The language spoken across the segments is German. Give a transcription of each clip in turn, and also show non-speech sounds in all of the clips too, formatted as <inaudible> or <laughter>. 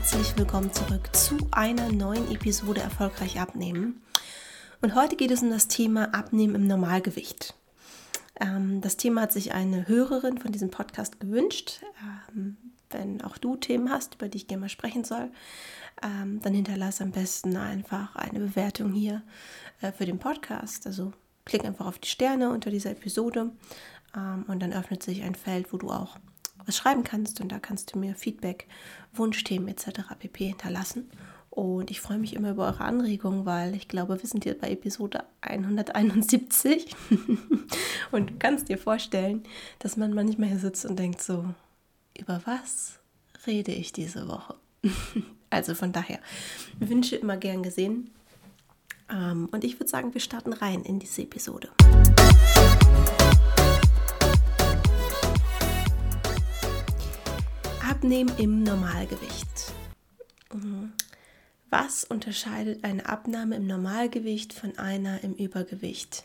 herzlich willkommen zurück zu einer neuen Episode Erfolgreich abnehmen. Und heute geht es um das Thema Abnehmen im Normalgewicht. Ähm, das Thema hat sich eine Hörerin von diesem Podcast gewünscht. Ähm, wenn auch du Themen hast, über die ich gerne mal sprechen soll, ähm, dann hinterlasse am besten einfach eine Bewertung hier äh, für den Podcast. Also klick einfach auf die Sterne unter dieser Episode und dann öffnet sich ein Feld, wo du auch was schreiben kannst und da kannst du mir Feedback, Wunschthemen etc. pp. hinterlassen. Und ich freue mich immer über eure Anregungen, weil ich glaube, wir sind hier bei Episode 171. <laughs> und du kannst dir vorstellen, dass man manchmal hier sitzt und denkt so, über was rede ich diese Woche? <laughs> also von daher, Wünsche immer gern gesehen. Ähm, und ich würde sagen, wir starten rein in diese Episode. Abnehmen im Normalgewicht. Mhm. Was unterscheidet eine Abnahme im Normalgewicht von einer im Übergewicht?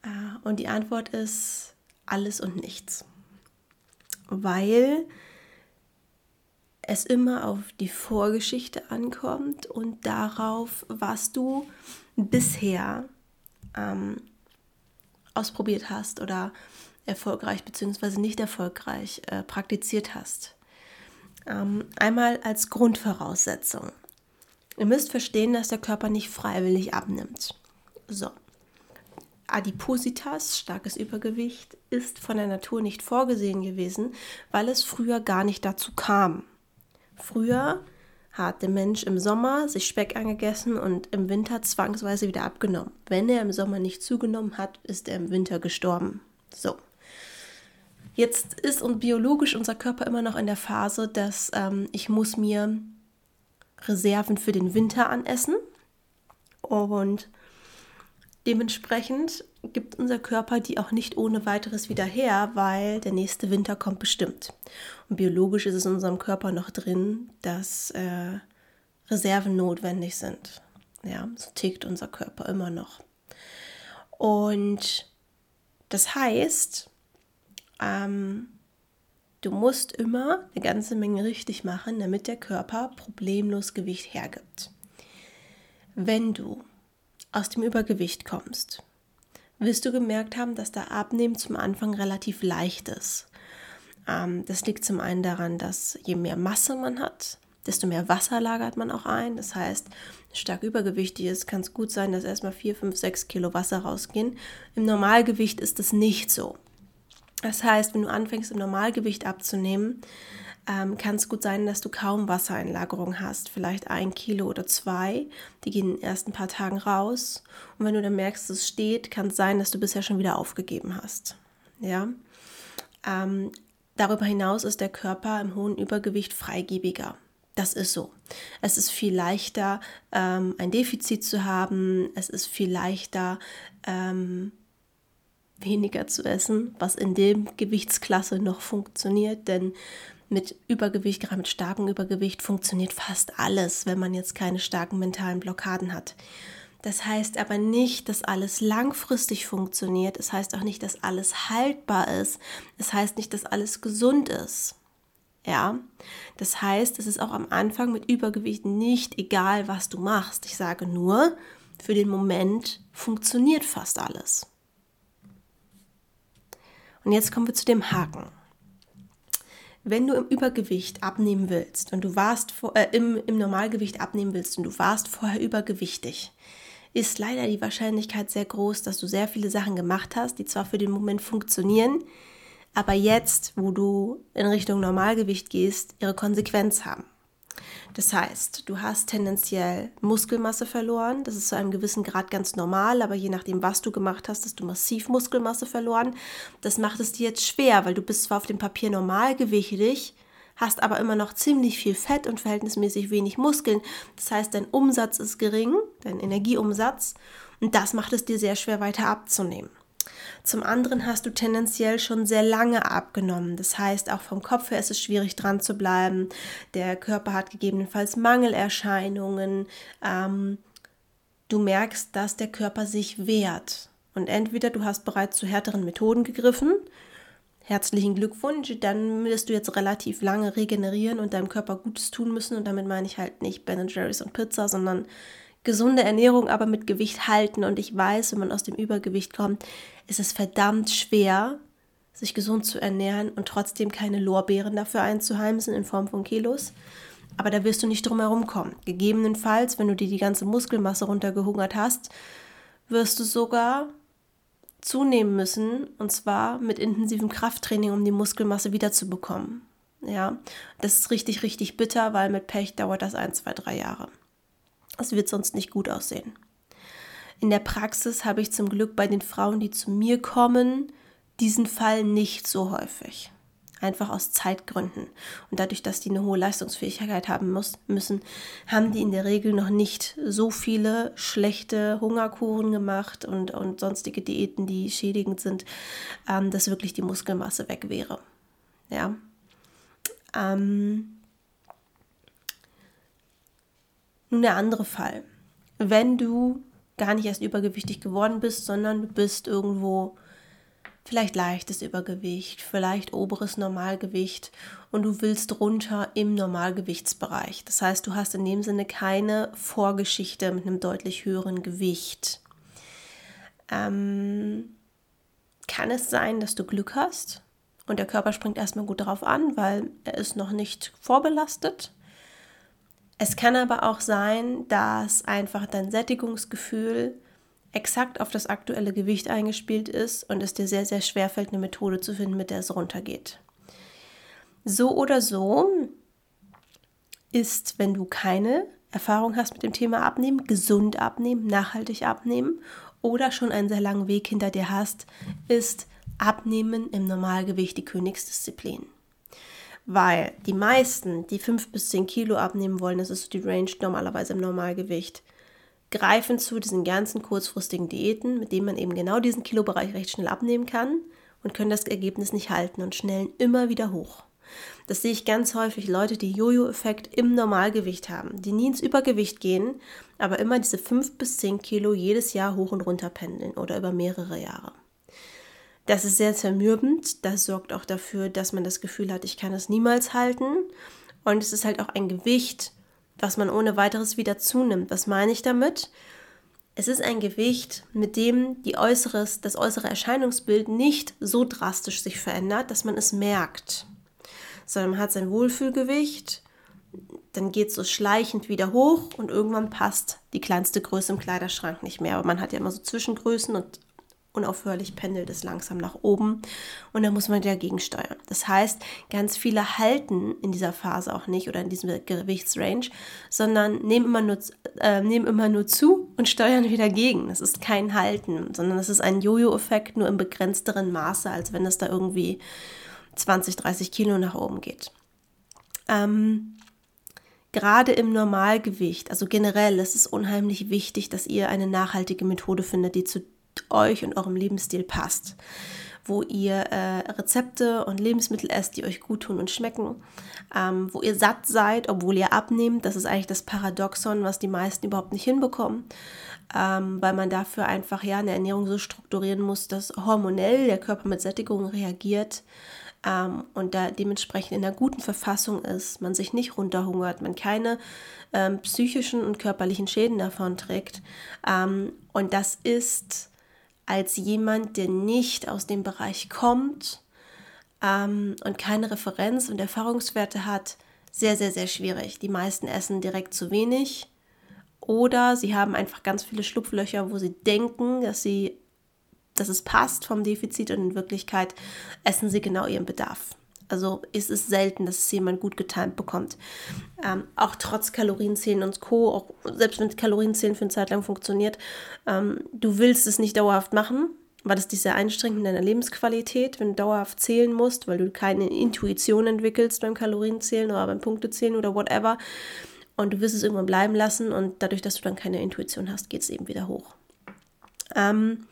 Äh, und die Antwort ist alles und nichts. Weil es immer auf die Vorgeschichte ankommt und darauf, was du bisher ähm, ausprobiert hast oder erfolgreich bzw. nicht erfolgreich äh, praktiziert hast. Ähm, einmal als Grundvoraussetzung. Ihr müsst verstehen, dass der Körper nicht freiwillig abnimmt. So. Adipositas, starkes Übergewicht, ist von der Natur nicht vorgesehen gewesen, weil es früher gar nicht dazu kam. Früher hat der Mensch im Sommer sich Speck angegessen und im Winter zwangsweise wieder abgenommen. Wenn er im Sommer nicht zugenommen hat, ist er im Winter gestorben. So. Jetzt ist und biologisch unser Körper immer noch in der Phase, dass ähm, ich muss mir Reserven für den Winter anessen und dementsprechend gibt unser Körper die auch nicht ohne weiteres wieder her, weil der nächste Winter kommt bestimmt. Und biologisch ist es in unserem Körper noch drin, dass äh, Reserven notwendig sind. Ja, so tickt unser Körper immer noch. Und das heißt, ähm, du musst immer eine ganze Menge richtig machen, damit der Körper problemlos Gewicht hergibt. Wenn du aus dem Übergewicht kommst, wirst du gemerkt haben, dass der Abnehmen zum Anfang relativ leicht ist. Ähm, das liegt zum einen daran, dass je mehr Masse man hat, desto mehr Wasser lagert man auch ein. Das heißt, stark übergewichtig ist, kann es gut sein, dass erstmal 4, 5, 6 Kilo Wasser rausgehen. Im Normalgewicht ist es nicht so. Das heißt, wenn du anfängst, im Normalgewicht abzunehmen, ähm, kann es gut sein, dass du kaum Wassereinlagerung hast, vielleicht ein Kilo oder zwei. Die gehen in den ersten paar Tagen raus. Und wenn du dann merkst, es steht, kann es sein, dass du bisher schon wieder aufgegeben hast. Ja. Ähm, darüber hinaus ist der Körper im hohen Übergewicht freigebiger. Das ist so. Es ist viel leichter, ähm, ein Defizit zu haben. Es ist viel leichter, ähm, weniger zu essen, was in dem Gewichtsklasse noch funktioniert, denn mit Übergewicht, gerade mit starkem Übergewicht, funktioniert fast alles, wenn man jetzt keine starken mentalen Blockaden hat. Das heißt aber nicht, dass alles langfristig funktioniert. Es heißt auch nicht, dass alles haltbar ist. Es heißt nicht, dass alles gesund ist. Ja, das heißt, es ist auch am Anfang mit Übergewicht nicht egal, was du machst. Ich sage nur, für den Moment funktioniert fast alles. Und jetzt kommen wir zu dem Haken. Wenn du im Übergewicht abnehmen willst und du warst vor, äh, im, im Normalgewicht abnehmen willst und du warst vorher übergewichtig, ist leider die Wahrscheinlichkeit sehr groß, dass du sehr viele Sachen gemacht hast, die zwar für den Moment funktionieren, aber jetzt, wo du in Richtung Normalgewicht gehst, ihre Konsequenz haben. Das heißt, du hast tendenziell Muskelmasse verloren. Das ist zu einem gewissen Grad ganz normal, aber je nachdem, was du gemacht hast, hast du massiv Muskelmasse verloren. Das macht es dir jetzt schwer, weil du bist zwar auf dem Papier normalgewichtig, hast aber immer noch ziemlich viel Fett und verhältnismäßig wenig Muskeln. Das heißt, dein Umsatz ist gering, dein Energieumsatz, und das macht es dir sehr schwer weiter abzunehmen. Zum anderen hast du tendenziell schon sehr lange abgenommen. Das heißt, auch vom Kopf her ist es schwierig dran zu bleiben. Der Körper hat gegebenenfalls Mangelerscheinungen. Ähm, du merkst, dass der Körper sich wehrt. Und entweder du hast bereits zu härteren Methoden gegriffen, herzlichen Glückwunsch, dann wirst du jetzt relativ lange regenerieren und deinem Körper Gutes tun müssen. Und damit meine ich halt nicht Ben Jerry's und Pizza, sondern gesunde Ernährung, aber mit Gewicht halten. Und ich weiß, wenn man aus dem Übergewicht kommt, ist es verdammt schwer, sich gesund zu ernähren und trotzdem keine Lorbeeren dafür einzuheimsen in Form von Kilos. Aber da wirst du nicht drum herum kommen. Gegebenenfalls, wenn du dir die ganze Muskelmasse runtergehungert hast, wirst du sogar zunehmen müssen und zwar mit intensivem Krafttraining, um die Muskelmasse wiederzubekommen. Ja, das ist richtig, richtig bitter, weil mit Pech dauert das ein, zwei, drei Jahre. Es wird sonst nicht gut aussehen. In der Praxis habe ich zum Glück bei den Frauen, die zu mir kommen, diesen Fall nicht so häufig einfach aus Zeitgründen. Und dadurch, dass die eine hohe Leistungsfähigkeit haben muss, müssen, haben die in der Regel noch nicht so viele schlechte Hungerkuren gemacht und, und sonstige Diäten, die schädigend sind, ähm, dass wirklich die Muskelmasse weg wäre. Ja. Ähm, nun der andere Fall. Wenn du gar nicht erst übergewichtig geworden bist, sondern du bist irgendwo vielleicht leichtes Übergewicht, vielleicht oberes Normalgewicht und du willst runter im Normalgewichtsbereich. Das heißt, du hast in dem Sinne keine Vorgeschichte mit einem deutlich höheren Gewicht. Ähm, kann es sein, dass du Glück hast und der Körper springt erstmal gut darauf an, weil er ist noch nicht vorbelastet? Es kann aber auch sein, dass einfach dein Sättigungsgefühl exakt auf das aktuelle Gewicht eingespielt ist und es dir sehr, sehr schwer fällt, eine Methode zu finden, mit der es runtergeht. So oder so ist, wenn du keine Erfahrung hast mit dem Thema Abnehmen, gesund abnehmen, nachhaltig abnehmen oder schon einen sehr langen Weg hinter dir hast, ist Abnehmen im Normalgewicht die Königsdisziplin. Weil die meisten, die 5 bis 10 Kilo abnehmen wollen, das ist die Range normalerweise im Normalgewicht, greifen zu diesen ganzen kurzfristigen Diäten, mit denen man eben genau diesen Kilobereich recht schnell abnehmen kann und können das Ergebnis nicht halten und schnellen immer wieder hoch. Das sehe ich ganz häufig, Leute, die Jojo-Effekt im Normalgewicht haben, die nie ins Übergewicht gehen, aber immer diese 5 bis 10 Kilo jedes Jahr hoch und runter pendeln oder über mehrere Jahre. Das ist sehr zermürbend, das sorgt auch dafür, dass man das Gefühl hat, ich kann es niemals halten. Und es ist halt auch ein Gewicht, was man ohne weiteres wieder zunimmt. Was meine ich damit? Es ist ein Gewicht, mit dem die äußeres, das äußere Erscheinungsbild nicht so drastisch sich verändert, dass man es merkt. Sondern man hat sein Wohlfühlgewicht, dann geht es so schleichend wieder hoch und irgendwann passt die kleinste Größe im Kleiderschrank nicht mehr. Aber man hat ja immer so Zwischengrößen und unaufhörlich pendelt es langsam nach oben und dann muss man dagegen steuern. Das heißt, ganz viele halten in dieser Phase auch nicht oder in diesem Gewichtsrange, sondern nehmen immer nur, äh, nehmen immer nur zu und steuern wieder gegen. Das ist kein Halten, sondern es ist ein Jojo-Effekt nur im begrenzteren Maße, als wenn es da irgendwie 20, 30 Kilo nach oben geht. Ähm, gerade im Normalgewicht, also generell, ist es unheimlich wichtig, dass ihr eine nachhaltige Methode findet, die zu euch und eurem Lebensstil passt. Wo ihr äh, Rezepte und Lebensmittel esst, die euch gut tun und schmecken. Ähm, wo ihr satt seid, obwohl ihr abnehmt. Das ist eigentlich das Paradoxon, was die meisten überhaupt nicht hinbekommen. Ähm, weil man dafür einfach ja eine Ernährung so strukturieren muss, dass hormonell der Körper mit Sättigung reagiert ähm, und da dementsprechend in einer guten Verfassung ist, man sich nicht runterhungert, man keine ähm, psychischen und körperlichen Schäden davon trägt. Ähm, und das ist als jemand, der nicht aus dem Bereich kommt ähm, und keine Referenz und Erfahrungswerte hat, sehr, sehr, sehr schwierig. Die meisten essen direkt zu wenig oder sie haben einfach ganz viele Schlupflöcher, wo sie denken, dass sie dass es passt vom Defizit und in Wirklichkeit essen sie genau ihren Bedarf. Also ist es selten, dass es jemand gut getimt bekommt. Ähm, auch trotz Kalorienzählen und Co., auch selbst wenn Kalorienzählen für eine Zeit lang funktioniert, ähm, du willst es nicht dauerhaft machen, weil das dich sehr einstrengt in deiner Lebensqualität, wenn du dauerhaft zählen musst, weil du keine Intuition entwickelst beim Kalorienzählen oder beim Punktezählen oder whatever. Und du wirst es irgendwann bleiben lassen und dadurch, dass du dann keine Intuition hast, geht es eben wieder hoch. Ähm,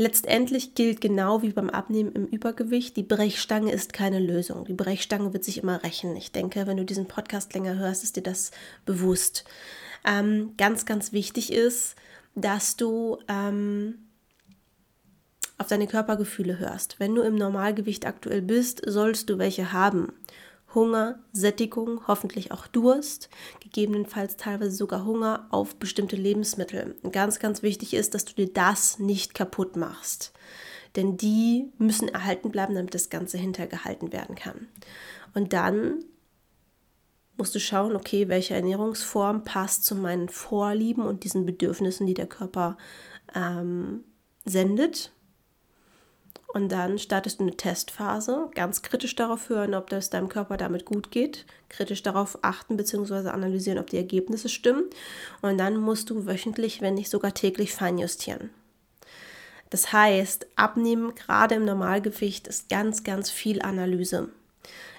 Letztendlich gilt genau wie beim Abnehmen im Übergewicht, die Brechstange ist keine Lösung. Die Brechstange wird sich immer rächen. Ich denke, wenn du diesen Podcast länger hörst, ist dir das bewusst. Ähm, ganz, ganz wichtig ist, dass du ähm, auf deine Körpergefühle hörst. Wenn du im Normalgewicht aktuell bist, sollst du welche haben. Hunger, Sättigung, hoffentlich auch Durst, gegebenenfalls teilweise sogar Hunger auf bestimmte Lebensmittel. ganz, ganz wichtig ist, dass du dir das nicht kaputt machst. Denn die müssen erhalten bleiben, damit das Ganze hintergehalten werden kann. Und dann musst du schauen, okay, welche Ernährungsform passt zu meinen Vorlieben und diesen Bedürfnissen, die der Körper ähm, sendet. Und dann startest du eine Testphase, ganz kritisch darauf hören, ob das deinem Körper damit gut geht, kritisch darauf achten bzw. analysieren, ob die Ergebnisse stimmen. Und dann musst du wöchentlich, wenn nicht sogar täglich feinjustieren. Das heißt, abnehmen, gerade im Normalgewicht, ist ganz, ganz viel Analyse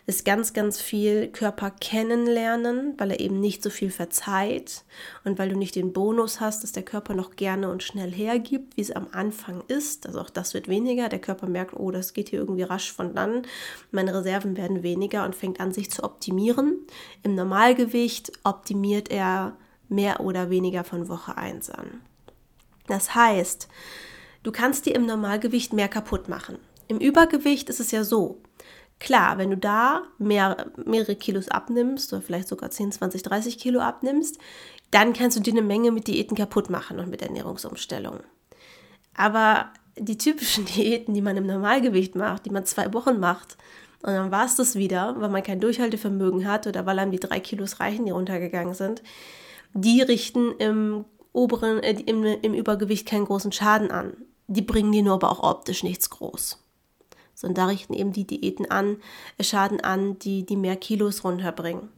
ist ganz, ganz viel Körper kennenlernen, weil er eben nicht so viel verzeiht und weil du nicht den Bonus hast, dass der Körper noch gerne und schnell hergibt, wie es am Anfang ist. Also auch das wird weniger. Der Körper merkt, oh, das geht hier irgendwie rasch von dann. Meine Reserven werden weniger und fängt an, sich zu optimieren. Im Normalgewicht optimiert er mehr oder weniger von Woche 1 an. Das heißt, du kannst dir im Normalgewicht mehr kaputt machen. Im Übergewicht ist es ja so, Klar, wenn du da mehr, mehrere Kilos abnimmst oder vielleicht sogar 10, 20, 30 Kilo abnimmst, dann kannst du dir eine Menge mit Diäten kaputt machen und mit Ernährungsumstellungen. Aber die typischen <laughs> Diäten, die man im Normalgewicht macht, die man zwei Wochen macht, und dann war es das wieder, weil man kein Durchhaltevermögen hat oder weil einem die drei Kilos reichen, die runtergegangen sind, die richten im oberen, äh, im, im Übergewicht keinen großen Schaden an. Die bringen dir nur aber auch optisch nichts groß sondern da richten eben die Diäten an, äh, Schaden an, die, die mehr Kilos runterbringen.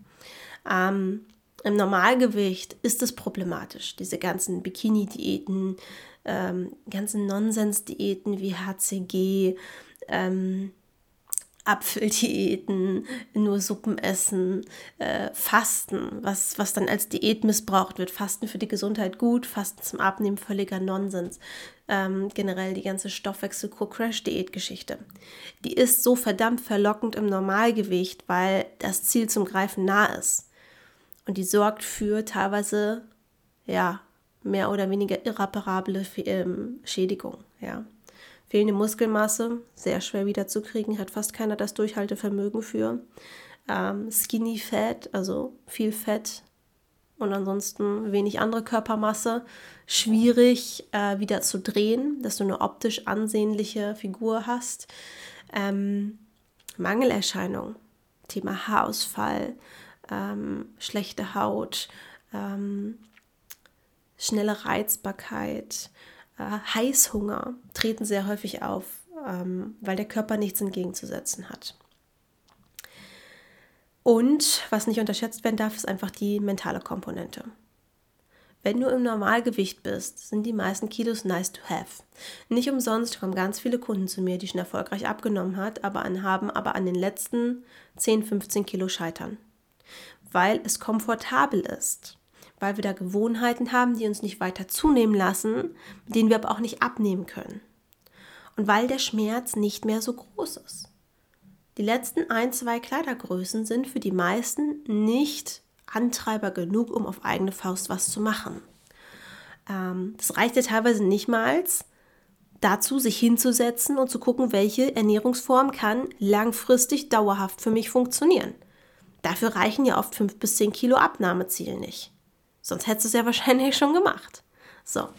Ähm, Im Normalgewicht ist es problematisch, diese ganzen Bikini-Diäten, ähm, ganzen Nonsens-Diäten wie HCG, ähm, Apfeldiäten, nur Suppen essen, äh, Fasten, was, was dann als Diät missbraucht wird. Fasten für die Gesundheit gut, Fasten zum Abnehmen völliger Nonsens. Ähm, generell die ganze Stoffwechsel-Crash-Diät-Geschichte. Die ist so verdammt verlockend im Normalgewicht, weil das Ziel zum Greifen nah ist. Und die sorgt für teilweise, ja, mehr oder weniger irreparable ähm, Schädigung, ja. Fehlende Muskelmasse, sehr schwer wiederzukriegen, hat fast keiner das Durchhaltevermögen für. Ähm, Skinny Fat, also viel Fett und ansonsten wenig andere Körpermasse, schwierig äh, wieder zu drehen, dass du eine optisch ansehnliche Figur hast. Ähm, Mangelerscheinung, Thema Haarausfall, ähm, schlechte Haut, ähm, schnelle Reizbarkeit, äh, Heißhunger treten sehr häufig auf, ähm, weil der Körper nichts entgegenzusetzen hat. Und was nicht unterschätzt werden darf, ist einfach die mentale Komponente. Wenn du im Normalgewicht bist, sind die meisten Kilos nice to have. Nicht umsonst kommen ganz viele Kunden zu mir, die schon erfolgreich abgenommen hat, aber an, haben aber an den letzten 10, 15 Kilo scheitern. Weil es komfortabel ist weil wir da Gewohnheiten haben, die uns nicht weiter zunehmen lassen, denen wir aber auch nicht abnehmen können. Und weil der Schmerz nicht mehr so groß ist. Die letzten ein, zwei Kleidergrößen sind für die meisten nicht Antreiber genug, um auf eigene Faust was zu machen. Ähm, das reicht ja teilweise nicht mal dazu, sich hinzusetzen und zu gucken, welche Ernährungsform kann langfristig dauerhaft für mich funktionieren. Dafür reichen ja oft 5 bis 10 Kilo Abnahmeziel nicht. Sonst hättest du es ja wahrscheinlich schon gemacht. So.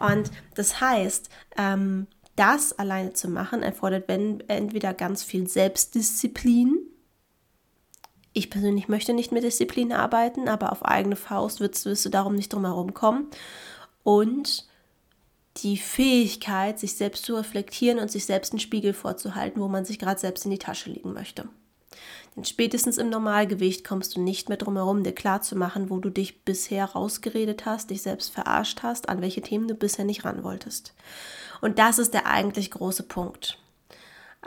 Und das heißt, ähm, das alleine zu machen, erfordert entweder ganz viel Selbstdisziplin. Ich persönlich möchte nicht mit Disziplin arbeiten, aber auf eigene Faust wirst, wirst du darum nicht drum herum kommen. Und die Fähigkeit, sich selbst zu reflektieren und sich selbst einen Spiegel vorzuhalten, wo man sich gerade selbst in die Tasche legen möchte. Denn spätestens im Normalgewicht kommst du nicht mehr drum herum, dir klarzumachen, wo du dich bisher rausgeredet hast, dich selbst verarscht hast, an welche Themen du bisher nicht ran wolltest. Und das ist der eigentlich große Punkt.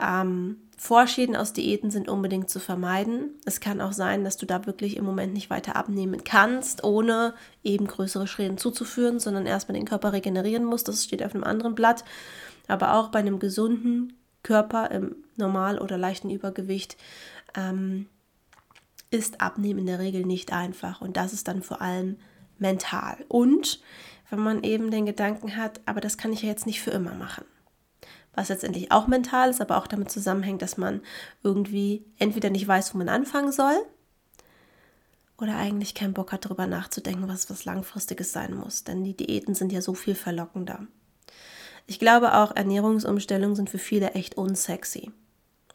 Ähm, Vorschäden aus Diäten sind unbedingt zu vermeiden. Es kann auch sein, dass du da wirklich im Moment nicht weiter abnehmen kannst, ohne eben größere Schäden zuzuführen, sondern erstmal den Körper regenerieren musst. Das steht auf einem anderen Blatt. Aber auch bei einem gesunden Körper im Normal- oder leichten Übergewicht ähm, ist Abnehmen in der Regel nicht einfach. Und das ist dann vor allem mental. Und wenn man eben den Gedanken hat, aber das kann ich ja jetzt nicht für immer machen. was letztendlich auch mental ist, aber auch damit zusammenhängt, dass man irgendwie entweder nicht weiß, wo man anfangen soll oder eigentlich keinen Bock hat, darüber nachzudenken, was was Langfristiges sein muss. Denn die Diäten sind ja so viel verlockender. Ich glaube auch, Ernährungsumstellungen sind für viele echt unsexy.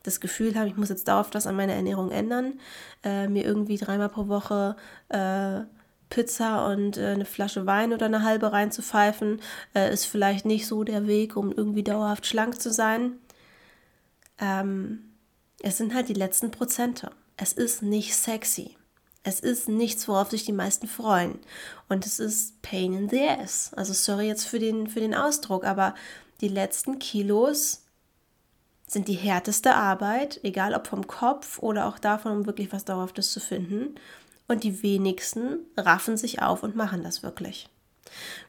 Das Gefühl haben, ich muss jetzt dauerhaft was an meiner Ernährung ändern, äh, mir irgendwie dreimal pro Woche äh, Pizza und äh, eine Flasche Wein oder eine halbe reinzupfeifen, äh, ist vielleicht nicht so der Weg, um irgendwie dauerhaft schlank zu sein. Ähm, es sind halt die letzten Prozente. Es ist nicht sexy. Es ist nichts, worauf sich die meisten freuen. Und es ist pain in the ass. Also sorry jetzt für den, für den Ausdruck, aber die letzten Kilos sind die härteste Arbeit, egal ob vom Kopf oder auch davon, um wirklich was Dauerhaftes zu finden. Und die wenigsten raffen sich auf und machen das wirklich.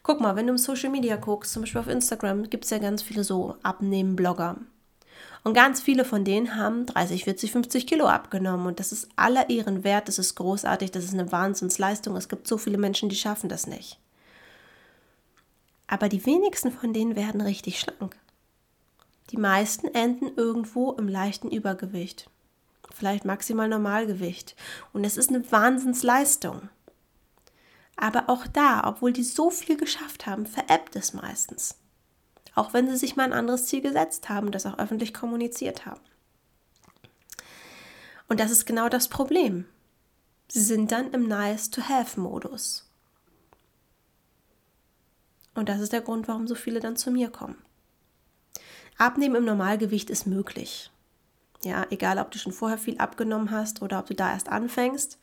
Guck mal, wenn du im Social Media guckst, zum Beispiel auf Instagram, gibt es ja ganz viele so Abnehmen-Blogger. Und ganz viele von denen haben 30, 40, 50 Kilo abgenommen. Und das ist aller Ehren wert, das ist großartig, das ist eine Wahnsinnsleistung. Es gibt so viele Menschen, die schaffen das nicht. Aber die wenigsten von denen werden richtig schlank. Die meisten enden irgendwo im leichten Übergewicht. Vielleicht maximal Normalgewicht. Und es ist eine Wahnsinnsleistung. Aber auch da, obwohl die so viel geschafft haben, veräppt es meistens auch wenn sie sich mal ein anderes Ziel gesetzt haben das auch öffentlich kommuniziert haben. Und das ist genau das Problem. Sie sind dann im Nice-to-Have-Modus. Und das ist der Grund, warum so viele dann zu mir kommen. Abnehmen im Normalgewicht ist möglich. Ja, egal ob du schon vorher viel abgenommen hast oder ob du da erst anfängst.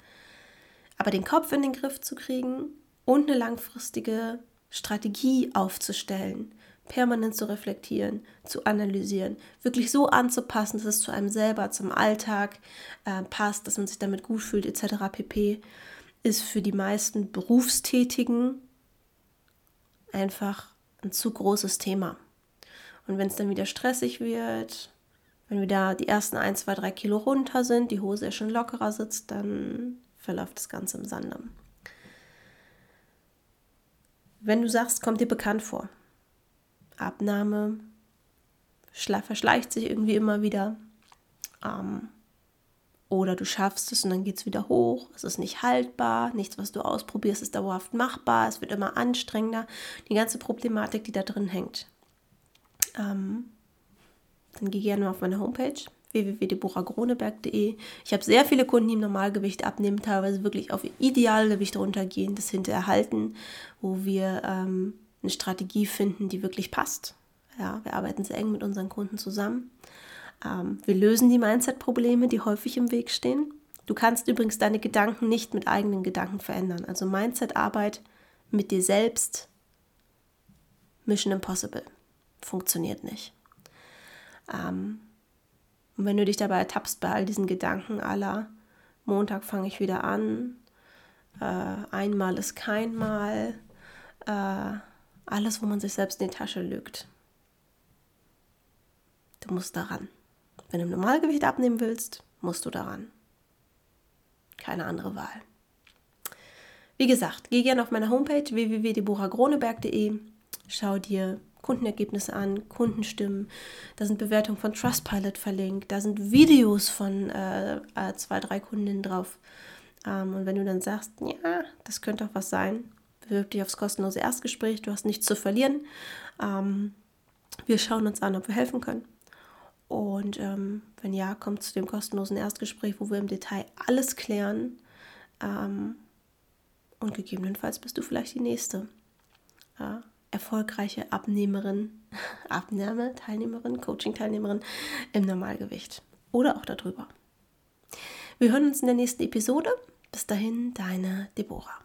Aber den Kopf in den Griff zu kriegen und eine langfristige Strategie aufzustellen, permanent zu reflektieren, zu analysieren, wirklich so anzupassen, dass es zu einem selber, zum Alltag äh, passt, dass man sich damit gut fühlt, etc. pp. ist für die meisten Berufstätigen einfach ein zu großes Thema. Und wenn es dann wieder stressig wird, wenn wieder die ersten 1, 2, 3 Kilo runter sind, die Hose ja schon lockerer sitzt, dann verläuft das Ganze im Sande. Wenn du sagst, kommt dir bekannt vor, Abnahme verschleicht sich irgendwie immer wieder. Ähm, oder du schaffst es und dann geht es wieder hoch. Es ist nicht haltbar. Nichts, was du ausprobierst, ist dauerhaft machbar. Es wird immer anstrengender. Die ganze Problematik, die da drin hängt. Ähm, dann geh gerne auf meine Homepage www.deborahgroneberg.de. Ich habe sehr viele Kunden, die im Normalgewicht abnehmen, teilweise wirklich auf Idealgewicht runtergehen, das hinterher halten, wo wir ähm, eine Strategie finden, die wirklich passt. Ja, wir arbeiten sehr eng mit unseren Kunden zusammen. Ähm, wir lösen die Mindset-Probleme, die häufig im Weg stehen. Du kannst übrigens deine Gedanken nicht mit eigenen Gedanken verändern. Also Mindset-Arbeit mit dir selbst, Mission Impossible. Funktioniert nicht. Ähm, und wenn du dich dabei ertappst bei all diesen Gedanken aller, Montag fange ich wieder an, äh, einmal ist kein Mal, äh, alles, wo man sich selbst in die Tasche lügt. Du musst daran. Wenn du im Normalgewicht abnehmen willst, musst du daran. Keine andere Wahl. Wie gesagt, geh gerne auf meine Homepage www.deborahgroneberg.de, schau dir Kundenergebnisse an, Kundenstimmen, da sind Bewertungen von Trustpilot verlinkt, da sind Videos von äh, äh, zwei, drei Kundinnen drauf. Ähm, und wenn du dann sagst, ja, das könnte auch was sein, bewirb dich aufs kostenlose Erstgespräch, du hast nichts zu verlieren. Ähm, wir schauen uns an, ob wir helfen können. Und ähm, wenn ja, kommt zu dem kostenlosen Erstgespräch, wo wir im Detail alles klären. Ähm, und gegebenenfalls bist du vielleicht die nächste äh, erfolgreiche Abnehmerin, <laughs> Abnahme, Teilnehmerin, Coaching-Teilnehmerin im Normalgewicht oder auch darüber. Wir hören uns in der nächsten Episode. Bis dahin, deine Deborah.